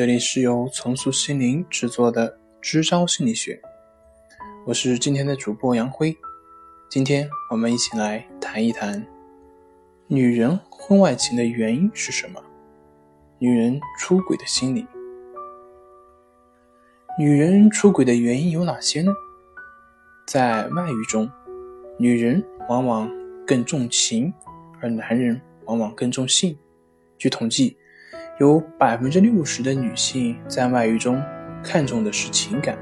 这里是由重塑心灵制作的支招心理学，我是今天的主播杨辉。今天我们一起来谈一谈女人婚外情的原因是什么？女人出轨的心理。女人出轨的原因有哪些呢？在外遇中，女人往往更重情，而男人往往更重性。据统计。有百分之六十的女性在外遇中看重的是情感，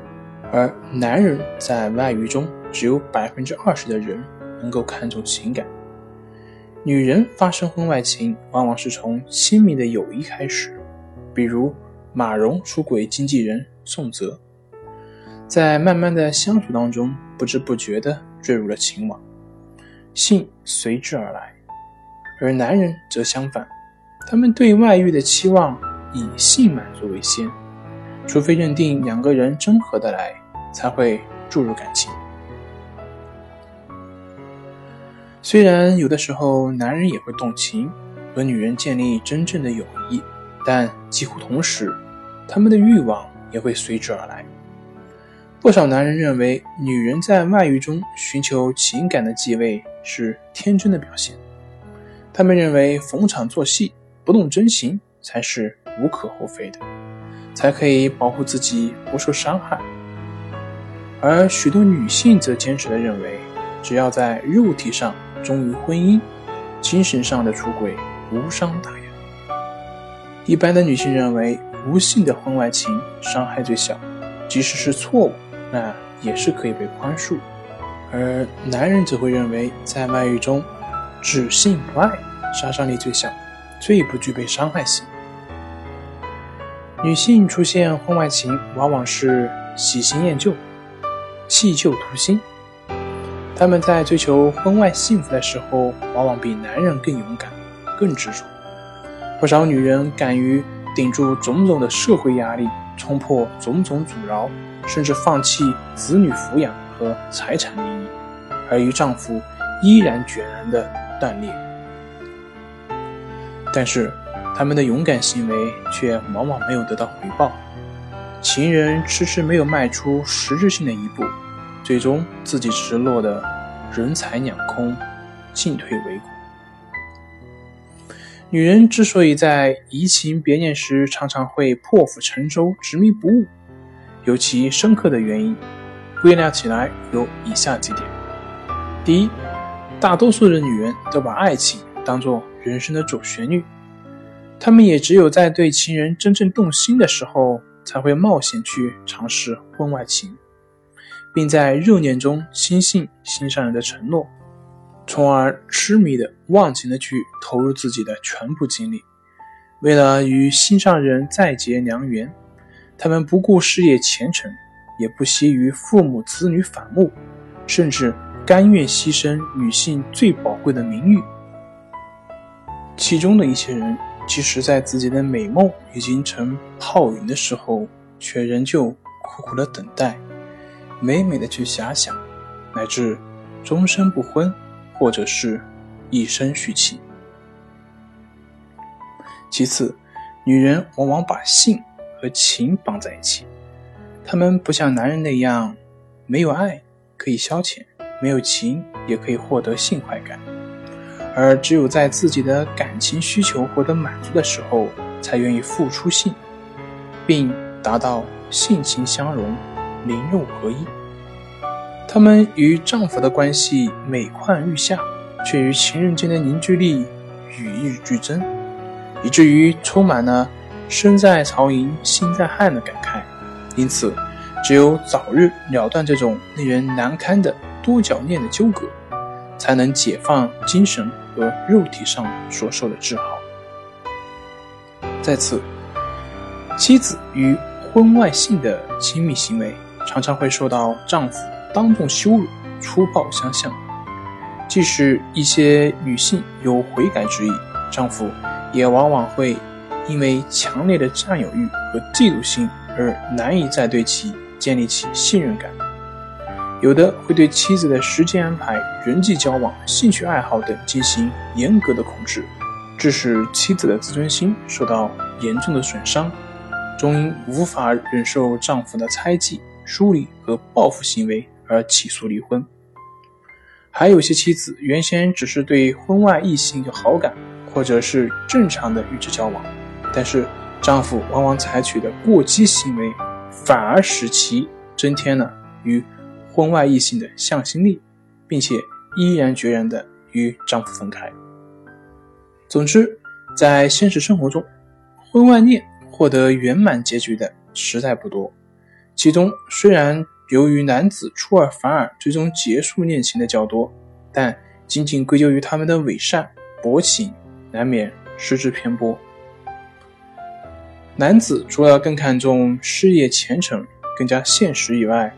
而男人在外遇中只有百分之二十的人能够看重情感。女人发生婚外情，往往是从亲密的友谊开始，比如马蓉出轨经纪人宋泽，在慢慢的相处当中，不知不觉的坠入了情网，性随之而来，而男人则相反。他们对外遇的期望以性满足为先，除非认定两个人真合得来，才会注入感情。虽然有的时候男人也会动情，和女人建立真正的友谊，但几乎同时，他们的欲望也会随之而来。不少男人认为，女人在外遇中寻求情感的继位是天真的表现，他们认为逢场作戏。不动真情才是无可厚非的，才可以保护自己不受伤害。而许多女性则坚持的认为，只要在肉体上忠于婚姻，精神上的出轨无伤大雅。一般的女性认为，无性的婚外情伤害最小，即使是错误，那也是可以被宽恕。而男人则会认为，在外遇中，只性不爱，杀伤力最小。最不具备伤害性。女性出现婚外情，往往是喜新厌旧、弃旧图新。她们在追求婚外幸福的时候，往往比男人更勇敢、更执着。不少女人敢于顶住种种的社会压力，冲破种种阻挠，甚至放弃子女抚养和财产利益，而与丈夫依然决然的断裂。但是，他们的勇敢行为却往往没有得到回报，情人迟迟没有迈出实质性的一步，最终自己只是落得人财两空，进退维谷。女人之所以在移情别恋时常常会破釜沉舟、执迷不悟，有其深刻的原因，归纳起来有以下几点：第一，大多数的女人都把爱情当做。人生的主旋律，他们也只有在对情人真正动心的时候，才会冒险去尝试婚外情，并在热恋中轻信心上人的承诺，从而痴迷的忘情的去投入自己的全部精力。为了与心上人再结良缘，他们不顾事业前程，也不惜与父母子女反目，甚至甘愿牺牲女性最宝贵的名誉。其中的一些人，即使在自己的美梦已经成泡影的时候，却仍旧苦苦的等待，美美的去遐想，乃至终身不婚，或者是一生续妻。其次，女人往往把性和情绑在一起，她们不像男人那样，没有爱可以消遣，没有情也可以获得性快感。而只有在自己的感情需求获得满足的时候，才愿意付出性，并达到性情相融、灵肉合一。她们与丈夫的关系每况愈下，却与情人间的凝聚力与日俱增，以至于充满了“身在曹营心在汉”的感慨。因此，只有早日了断这种令人难堪的多角恋的纠葛，才能解放精神。和肉体上所受的治好。再次，妻子与婚外性的亲密行为，常常会受到丈夫当众羞辱、粗暴相向。即使一些女性有悔改之意，丈夫也往往会因为强烈的占有欲和嫉妒心而难以再对其建立起信任感。有的会对妻子的时间安排、人际交往、兴趣爱好等进行严格的控制，致使妻子的自尊心受到严重的损伤，终因无法忍受丈夫的猜忌、疏离和报复行为而起诉离婚。还有些妻子原先只是对婚外异性有好感，或者是正常的与之交往，但是丈夫往往采取的过激行为，反而使其增添了与婚外异性的向心力，并且毅然决然的与丈夫分开。总之，在现实生活中，婚外恋获得圆满结局的实在不多。其中虽然由于男子出尔反尔，最终结束恋情的较多，但仅仅归咎于他们的伪善薄情，难免失之偏颇。男子除了更看重事业前程、更加现实以外，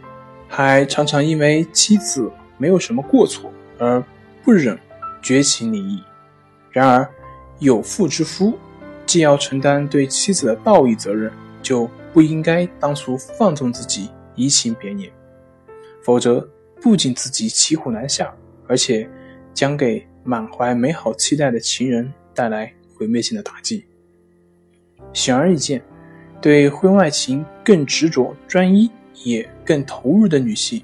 还常常因为妻子没有什么过错而不忍绝情离异。然而，有妇之夫，既要承担对妻子的道义责任，就不应该当初放纵自己移情别恋，否则不仅自己骑虎难下，而且将给满怀美好期待的情人带来毁灭性的打击。显而易见，对婚外情更执着、专一，也更投入的女性，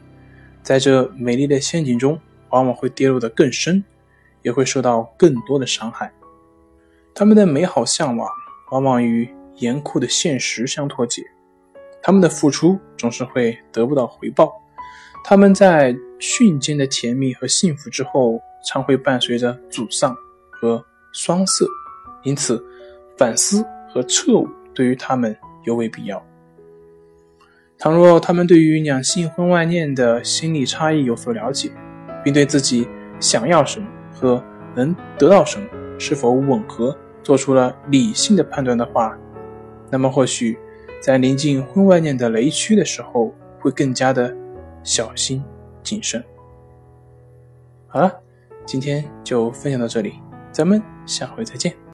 在这美丽的陷阱中，往往会跌落得更深，也会受到更多的伤害。他们的美好向往往往与严酷的现实相脱节，他们的付出总是会得不到回报，他们在瞬间的甜蜜和幸福之后，常会伴随着沮丧和双色，因此反思和彻悟对于他们尤为必要。倘若他们对于两性婚外恋的心理差异有所了解，并对自己想要什么和能得到什么是否吻合，做出了理性的判断的话，那么或许在临近婚外恋的雷区的时候，会更加的小心谨慎。好了，今天就分享到这里，咱们下回再见。